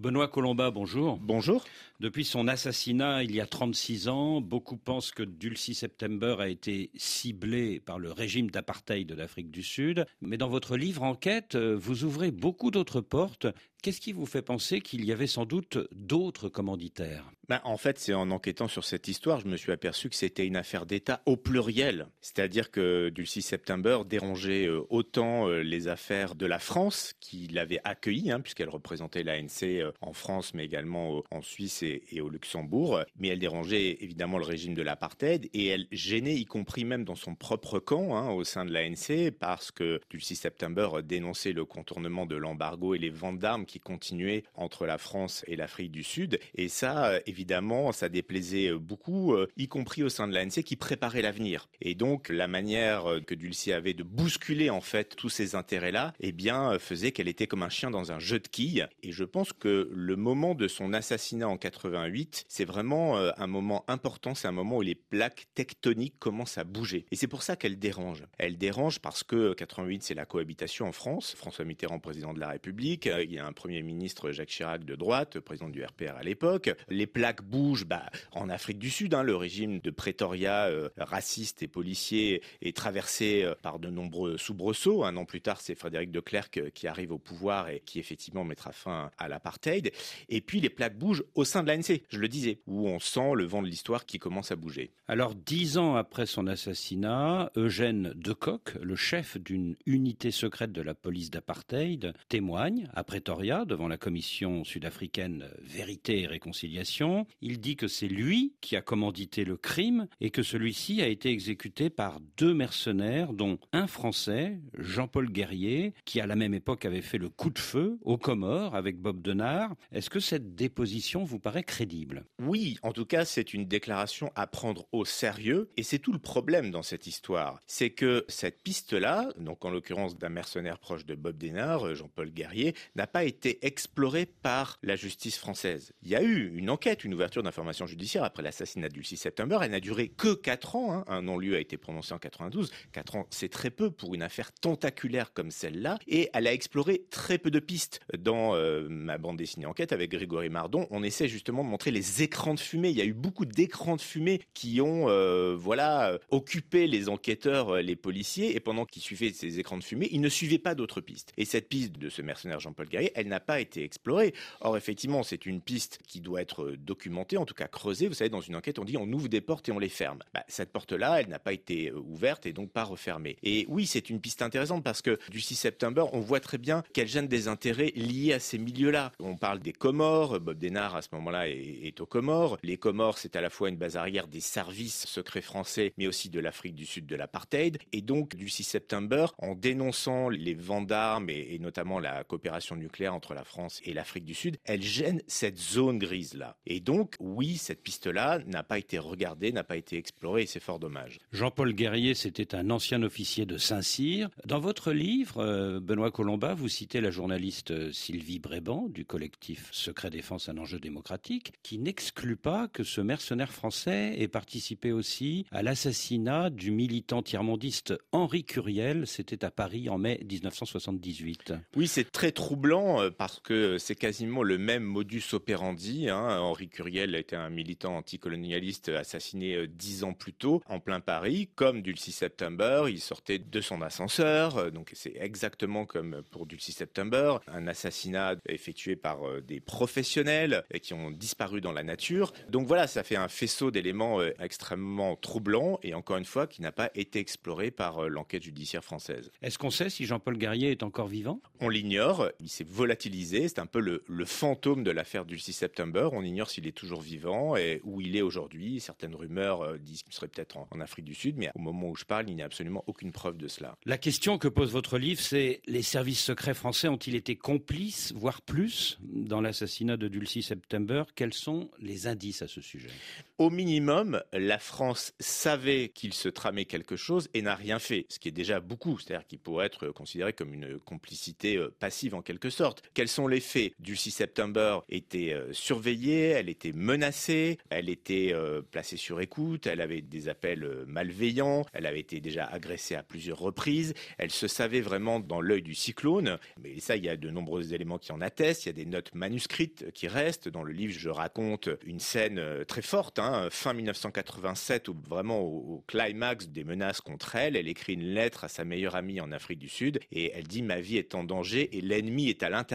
Benoît Colomba, bonjour. Bonjour. Depuis son assassinat il y a 36 ans, beaucoup pensent que Dulcie September a été ciblé par le régime d'apartheid de l'Afrique du Sud. Mais dans votre livre Enquête, vous ouvrez beaucoup d'autres portes. Qu'est-ce qui vous fait penser qu'il y avait sans doute d'autres commanditaires? Ben, En fait, c'est en enquêtant sur cette histoire, je me suis aperçu que c'était une affaire d'État au pluriel. C'est-à-dire que Dulcie September dérangeait euh, autant euh, les affaires de la France, qui l'avait accueillie, hein, puisqu'elle représentait l'ANC euh, en France, mais également en Suisse et, au Luxembourg. Mais elle dérangeait évidemment le régime de l'apartheid et elle gênait, y compris même dans son propre camp, hein, au sein de l'ANC, parce que Dulcie September dénonçait le contournement de l'embargo et les ventes d'armes qui continuait entre la France et l'Afrique du Sud. Et ça, évidemment, ça déplaisait beaucoup, euh, y compris au sein de l'ANC qui préparait l'avenir. Et donc, la manière euh, que Dulcie avait de bousculer, en fait, tous ces intérêts-là, eh bien, euh, faisait qu'elle était comme un chien dans un jeu de quilles. Et je pense que le moment de son assassinat en 88, c'est vraiment un moment important. C'est un moment où les plaques tectoniques commencent à bouger. Et c'est pour ça qu'elle dérange. Elle dérange parce que 88, c'est la cohabitation en France. François Mitterrand, président de la République. Il y a un Premier ministre Jacques Chirac de droite, président du RPR à l'époque. Les plaques bougent bah, en Afrique du Sud. Hein, le régime de Pretoria, euh, raciste et policier, est traversé euh, par de nombreux soubresauts. Un an plus tard, c'est Frédéric de Klerk euh, qui arrive au pouvoir et qui effectivement mettra fin à l'apartheid. Et puis les plaques bougent au sein de l'ANC, je le disais, où on sent le vent de l'histoire qui commence à bouger. Alors dix ans après son assassinat, Eugène Decoq, le chef d'une unité secrète de la police d'apartheid, témoigne à Pretoria devant la commission sud-africaine Vérité et Réconciliation. Il dit que c'est lui qui a commandité le crime et que celui-ci a été exécuté par deux mercenaires, dont un Français, Jean-Paul Guerrier, qui à la même époque avait fait le coup de feu aux Comores avec Bob Denard. Est-ce que cette déposition vous paraît crédible? Oui, en tout cas, c'est une déclaration à prendre au sérieux et c'est tout le problème dans cette histoire. C'est que cette piste-là, donc en l'occurrence d'un mercenaire proche de Bob Denard, Jean-Paul Guerrier, n'a pas été été exploré par la justice française. Il y a eu une enquête, une ouverture d'information judiciaire après l'assassinat du 6 septembre. Elle n'a duré que 4 ans. Hein. Un non-lieu a été prononcé en 92. 4 ans, c'est très peu pour une affaire tentaculaire comme celle-là. Et elle a exploré très peu de pistes. Dans euh, ma bande dessinée enquête avec Grégory Mardon, on essaie justement de montrer les écrans de fumée. Il y a eu beaucoup d'écrans de fumée qui ont, euh, voilà, occupé les enquêteurs, euh, les policiers. Et pendant qu'ils suivaient ces écrans de fumée, ils ne suivaient pas d'autres pistes. Et cette piste de ce mercenaire Jean-Paul Guerrier, elle n'a pas été explorée. Or, effectivement, c'est une piste qui doit être documentée, en tout cas creusée. Vous savez, dans une enquête, on dit on ouvre des portes et on les ferme. Bah, cette porte-là, elle n'a pas été euh, ouverte et donc pas refermée. Et oui, c'est une piste intéressante parce que du 6 septembre, on voit très bien qu'elle gêne des intérêts liés à ces milieux-là. On parle des Comores. Bob Denard, à ce moment-là, est, aux Comores. Les Comores, c'est à la fois une base arrière des services secrets français, mais aussi de l'Afrique du Sud de l'apartheid. Et donc, du 6 septembre, en dénonçant les ventes d'armes et, et notamment la coopération nucléaire entre la France et l'Afrique du Sud, elle gêne cette zone grise-là. Et donc, oui, cette piste-là n'a pas été regardée, n'a pas été explorée, et c'est fort dommage. Jean-Paul Guerrier, c'était un ancien officier de Saint-Cyr. Dans votre livre, euh, Benoît Colomba, vous citez la journaliste euh, Sylvie Bréban du collectif Secret Défense, un enjeu démocratique, qui n'exclut pas que ce mercenaire français ait participé aussi à l'assassinat du militant tiers-mondiste Henri Curiel, c'était à Paris en mai 1978. Oui, c'est très troublant euh, parce que c'est quasiment le même modus operandi. Hein. Henri Curiel était un militant anticolonialiste assassiné euh, dix ans plus tôt en plein Paris. Comme Dulcie September, il sortait de son ascenseur. Euh, donc c'est exactement comme pour Dulcie September, un assassinat effectué par des professionnels qui ont disparu dans la nature. Donc voilà, ça fait un faisceau d'éléments extrêmement troublants et encore une fois qui n'a pas été exploré par l'enquête judiciaire française. Est-ce qu'on sait si Jean-Paul Guerrier est encore vivant? On l'ignore. Il s'est volatilisé. C'est un peu le, le fantôme de l'affaire du 6 septembre. On ignore s'il est toujours vivant et où il est aujourd'hui. Certaines rumeurs euh, disent qu'il serait peut-être en, Afrique du Sud, mais au moment où je parle, il n'y a absolument aucune preuve de cela. La question que pose votre livre, c'est les services secrets français ont-ils été complices, voire plus, dans l'assassinat de Dulcie September? Quels sont les indices à ce sujet? Au minimum, la France savait qu'il se tramait quelque chose et n'a rien fait, ce qui est déjà beaucoup, c'est-à-dire qu'il pourrait être considéré comme une complicité euh, passive en quelque sorte. Quels sont les faits Du 6 septembre était euh, surveillée, elle était menacée, elle était euh, placée sur écoute, elle avait des appels euh, malveillants, elle avait été déjà agressée à plusieurs reprises, elle se savait vraiment dans l'œil du cyclone. Mais ça, il y a de nombreux éléments qui en attestent. Il y a des notes manuscrites qui restent. Dans le livre, je raconte une scène très forte, hein, fin 1987, où vraiment au climax des menaces contre elle, elle écrit une lettre à sa meilleure amie en Afrique du Sud et elle dit ma vie est en danger et l'ennemi est à l'intérieur.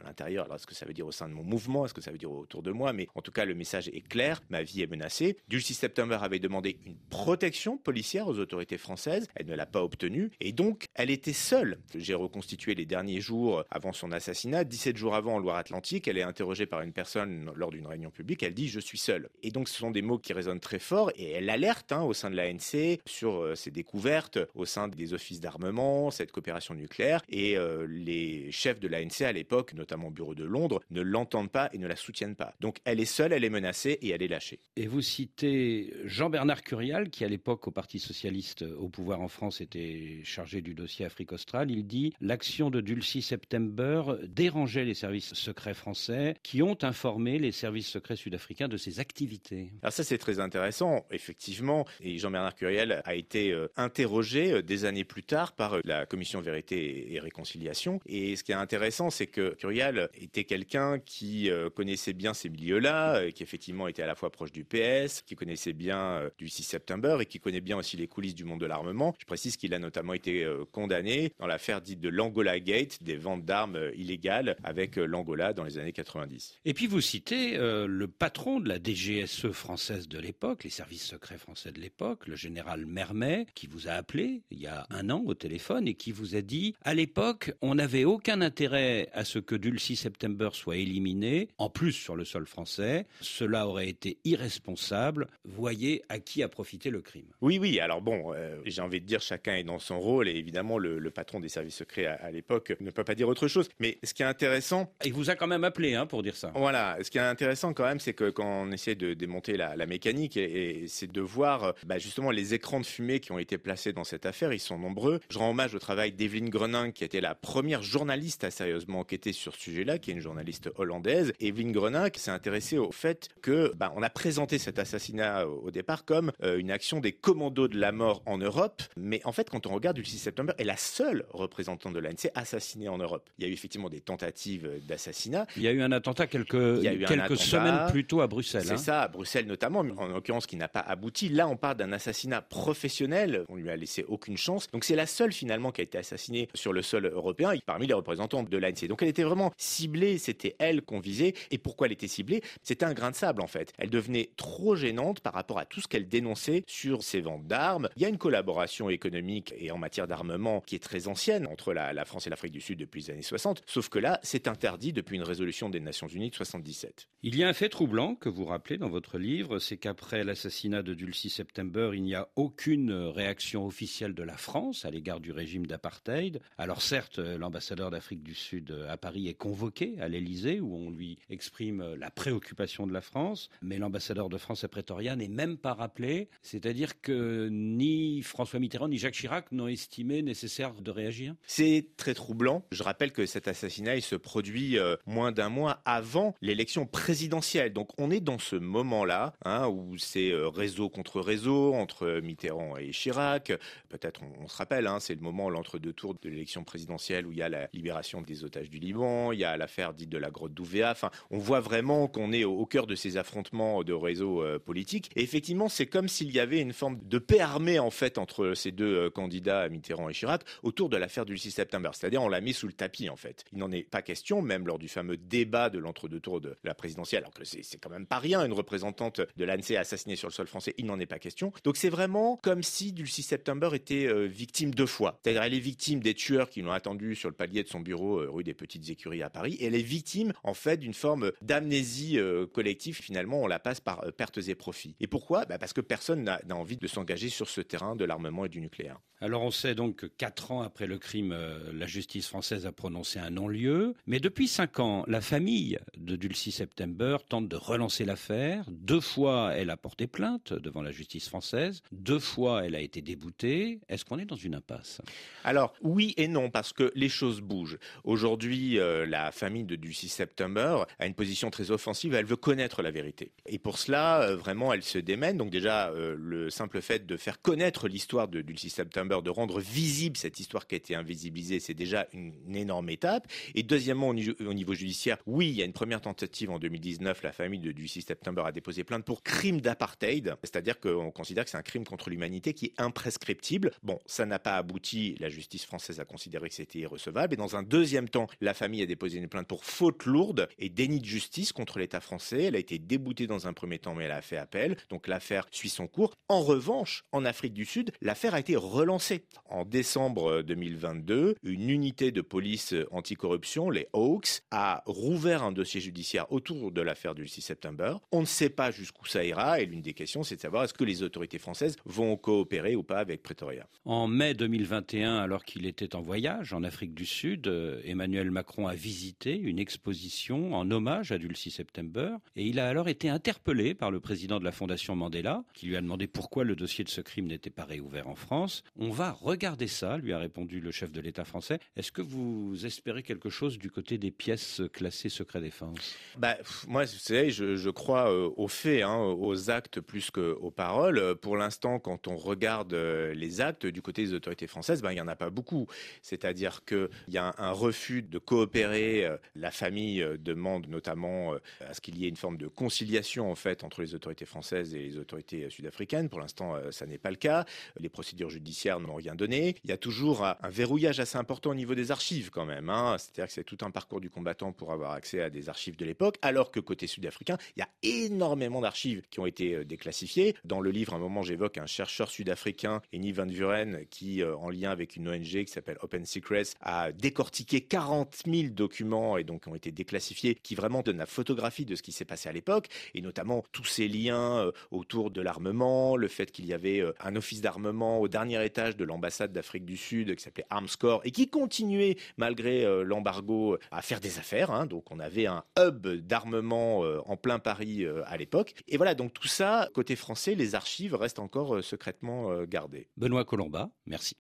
À l'intérieur, alors est-ce que ça veut dire au sein de mon mouvement, est-ce que ça veut dire autour de moi, mais en tout cas le message est clair, ma vie est menacée. Dulcie September avait demandé une protection policière aux autorités françaises, elle ne l'a pas obtenue et donc elle était seule. J'ai reconstitué les derniers jours avant son assassinat, 17 jours avant en Loire-Atlantique, elle est interrogée par une personne lors d'une réunion publique, elle dit je suis seule. Et donc ce sont des mots qui résonnent très fort et elle alerte hein, au sein de l'ANC sur euh, ses découvertes au sein des offices d'armement, cette coopération nucléaire et euh, les chefs de l'ANC à l'époque, notamment au bureau de Londres, ne l'entendent pas et ne la soutiennent pas. Donc elle est seule, elle est menacée et elle est lâchée. Et vous citez Jean-Bernard Curial, qui à l'époque au Parti socialiste au pouvoir en France était chargé du dossier Afrique australe. Il dit l'action de Dulcie September dérangeait les services secrets français qui ont informé les services secrets sud-africains de ses activités. Alors ça c'est très intéressant, effectivement. Et Jean-Bernard Curial a été euh, interrogé euh, des années plus tard par euh, la commission Vérité et Réconciliation. Et ce qui est intéressant, c'est que Curial était quelqu'un qui connaissait bien ces milieux-là, qui effectivement était à la fois proche du PS, qui connaissait bien du 6 septembre et qui connaît bien aussi les coulisses du monde de l'armement. Je précise qu'il a notamment été condamné dans l'affaire dite de l'Angola Gate, des ventes d'armes illégales avec l'Angola dans les années 90. Et puis vous citez le patron de la DGSE française de l'époque, les services secrets français de l'époque, le général Mermet, qui vous a appelé il y a un an au téléphone et qui vous a dit à l'époque, on n'avait aucun intérêt à ce que Dulcie September soit éliminé, en plus sur le sol français. Cela aurait été irresponsable. Voyez à qui a profité le crime. Oui, oui. Alors bon, euh, j'ai envie de dire chacun est dans son rôle et évidemment le, patron des services secrets à, l'époque ne peut pas dire autre chose. Mais ce qui est intéressant, il vous a quand même appelé hein, pour dire ça. Voilà. Ce qui est intéressant quand même, c'est que quand on essaie de démonter la, mécanique, et, c'est de voir bah, justement les écrans de fumée qui ont été placés dans cette affaire. Ils sont nombreux. Je rends hommage au travail d'Evelyn Grenin, qui était la première journaliste à sérieusement enquêter sur ce sujet-là, qui est une journaliste hollandaise. Evelyn Grenin qui s'est intéressée au fait que bah, on a présenté cet assassinat au départ comme euh, une action des commandos de la mort en Europe. Mais en fait, quand on regarde le 6 septembre, est la seule représentante de l'ANC assassinée en Europe. Il y a eu effectivement des tentatives d'assassinat. Il y a eu un attentat quelques, quelques semaines plus tôt à Bruxelles. C'est hein. ça, à Bruxelles notamment, en l'occurrence qui n'a pas abouti. Là, on parle d'un assassinat professionnel. On lui a laissé aucune chance. Donc c'est la seule finalement qui a été assassinée sur le sol européen parmi les représentants de l'ANC. Donc elle était vraiment ciblée, c'était elle qu'on visait. Et pourquoi elle était ciblée? C'était un grain de sable en fait. Elle devenait trop gênante par rapport à tout ce qu'elle dénonçait sur ses ventes d'armes. Il y a une collaboration économique et en matière d'armement qui est très ancienne entre la, France et l'Afrique du Sud depuis les années 60. Sauf que là, c'est interdit depuis une résolution des Nations Unies de 77. Il y a un fait troublant que vous rappelez dans votre livre, c'est qu'après l'assassinat de Dulcie September, il n'y a aucune réaction officielle de la France à l'égard du régime d'apartheid. Alors certes, l'ambassadeur d'Afrique du Sud à Paris est convoqué à l'Élysée où on lui exprime la préoccupation de la France, mais l'ambassadeur de France à Pretoria n'est même pas rappelé, c'est-à-dire que ni François Mitterrand ni Jacques Chirac n'ont estimé nécessaire de réagir. C'est très troublant. Je rappelle que cet assassinat il se produit euh, moins d'un mois avant l'élection présidentielle. Donc on est dans ce moment-là hein, où c'est euh, réseau contre réseau entre Mitterrand et Chirac. Peut-être on, se rappelle, hein, c'est le moment l'entre-deux tours de l'élection présidentielle où il y a la libération des otages du Liban, il y a l'affaire dite de la grotte d'Ouvéa. Enfin, on voit vraiment qu'on est au, cœur de ces affrontements de réseaux euh, politiques. Et effectivement, c'est comme s'il y avait une forme de paix armée en fait entre ces deux euh, candidats, Mitterrand et Chirac, autour de l'affaire du 6 septembre. C'est-à-dire, on l'a mis sous le tapis en fait. Il n'en est pas question, même lors du fameux débat de l'entre-deux tours de la présidentielle, alors que c'est quand même pas rien, une représentante de l'ANC assassinée sur le sol français, il n'en est pas question. Donc c'est vraiment comme si du 6 septembre était euh, victime deux fois. C'est-à-dire, elle est victime des tueurs qui l'ont attendu sur le palier de son bureau euh, rue des Petites Écuries à Paris, elle est victime en fait d'une forme d'amnésie collective. Finalement, on la passe par pertes et profits. Et pourquoi? Bah Parce que personne n'a envie de s'engager sur ce terrain de l'armement et du nucléaire. Alors on sait donc que quatre ans après le crime, euh, la justice française a prononcé un non-lieu. Mais depuis cinq ans, la famille de Dulcie September tente de relancer l'affaire. Deux fois, elle a porté plainte devant la justice française. Deux fois, elle a été déboutée. Est-ce qu'on est dans une impasse? Alors oui et non, parce que les choses bougent. Aujourd'hui, aujourd'hui, la famille de, du 6 septembre a une position très offensive. Elle veut connaître la vérité. Et pour cela, vraiment, elle se démène. Donc déjà, le simple fait de faire connaître l'histoire du 6 septembre, de rendre visible cette histoire qui a été invisibilisée, c'est déjà une, énorme étape. Et deuxièmement, au niveau, judiciaire, oui, il y a une première tentative en 2019. La famille de, du 6 septembre a déposé plainte pour crime d'apartheid, c'est-à-dire qu'on considère que c'est un crime contre l'humanité qui est imprescriptible. Bon, ça n'a pas abouti. La justice française a considéré que c'était irrecevable. Et dans un deuxième temps, la famille a déposé une plainte pour faute lourde et déni de justice contre l'État français. Elle a été déboutée dans un premier temps, mais elle a fait appel. Donc l'affaire suit son cours. En revanche, en Afrique du Sud, l'affaire a été relancée. En décembre 2022, une unité de police anticorruption, les Hawks, a rouvert un dossier judiciaire autour de l'affaire du 6 septembre. On ne sait pas jusqu'où ça ira et l'une des questions, c'est de savoir est-ce que les autorités françaises vont coopérer ou pas avec Pretoria. En mai 2021, alors qu'il était en voyage en Afrique du Sud, euh, Emmanuel Macron a visité une exposition en hommage à Dulcie September et il a alors été interpellé par le président de la Fondation Mandela qui lui a demandé pourquoi le dossier de ce crime n'était pas réouvert en France. On va regarder ça, lui a répondu le chef de l'État français. Est-ce que vous espérez quelque chose du côté des pièces classées secret défense? Bah, Moi, je, crois euh, aux faits, hein, aux actes plus qu'aux paroles. Pour l'instant, quand on regarde euh, les actes du côté des autorités françaises, ben, il n'y en a pas beaucoup. C'est-à-dire qu'il y a un, refus de coopérer. Euh, la famille demande notamment à ce qu'il y ait une forme de conciliation en fait entre les autorités françaises et les autorités sud-africaines. Pour l'instant, ça n'est pas le cas. Les procédures judiciaires n'ont rien donné. Il y a toujours un verrouillage assez important au niveau des archives quand même. Hein. C'est-à-dire que c'est tout un parcours du combattant pour avoir accès à des archives de l'époque, alors que côté sud-africain, il y a énormément d'archives qui ont été euh, déclassifiées. Dans le livre, à un moment, j'évoque un chercheur sud-africain, Eni Van Vuren, qui, euh, en lien avec une ONG qui s'appelle Open Secrets, a décortiqué 40 000 documents et donc ont été déclassifiés, qui vraiment donnent la photographie de ce qui s'est passé à l'époque, et notamment tous ces liens euh, autour de l'armement, le fait qu'il y avait un office d'armement au dernier étage de l'ambassade d'Afrique du Sud qui s'appelait Armscore et qui continuait malgré l'embargo à faire des affaires. Hein. Donc on avait un hub d'armement euh, en plein Paris euh, à l'époque. Et voilà, donc tout ça, côté français, les archives restent encore secrètement gardées. Benoît Colomba, merci.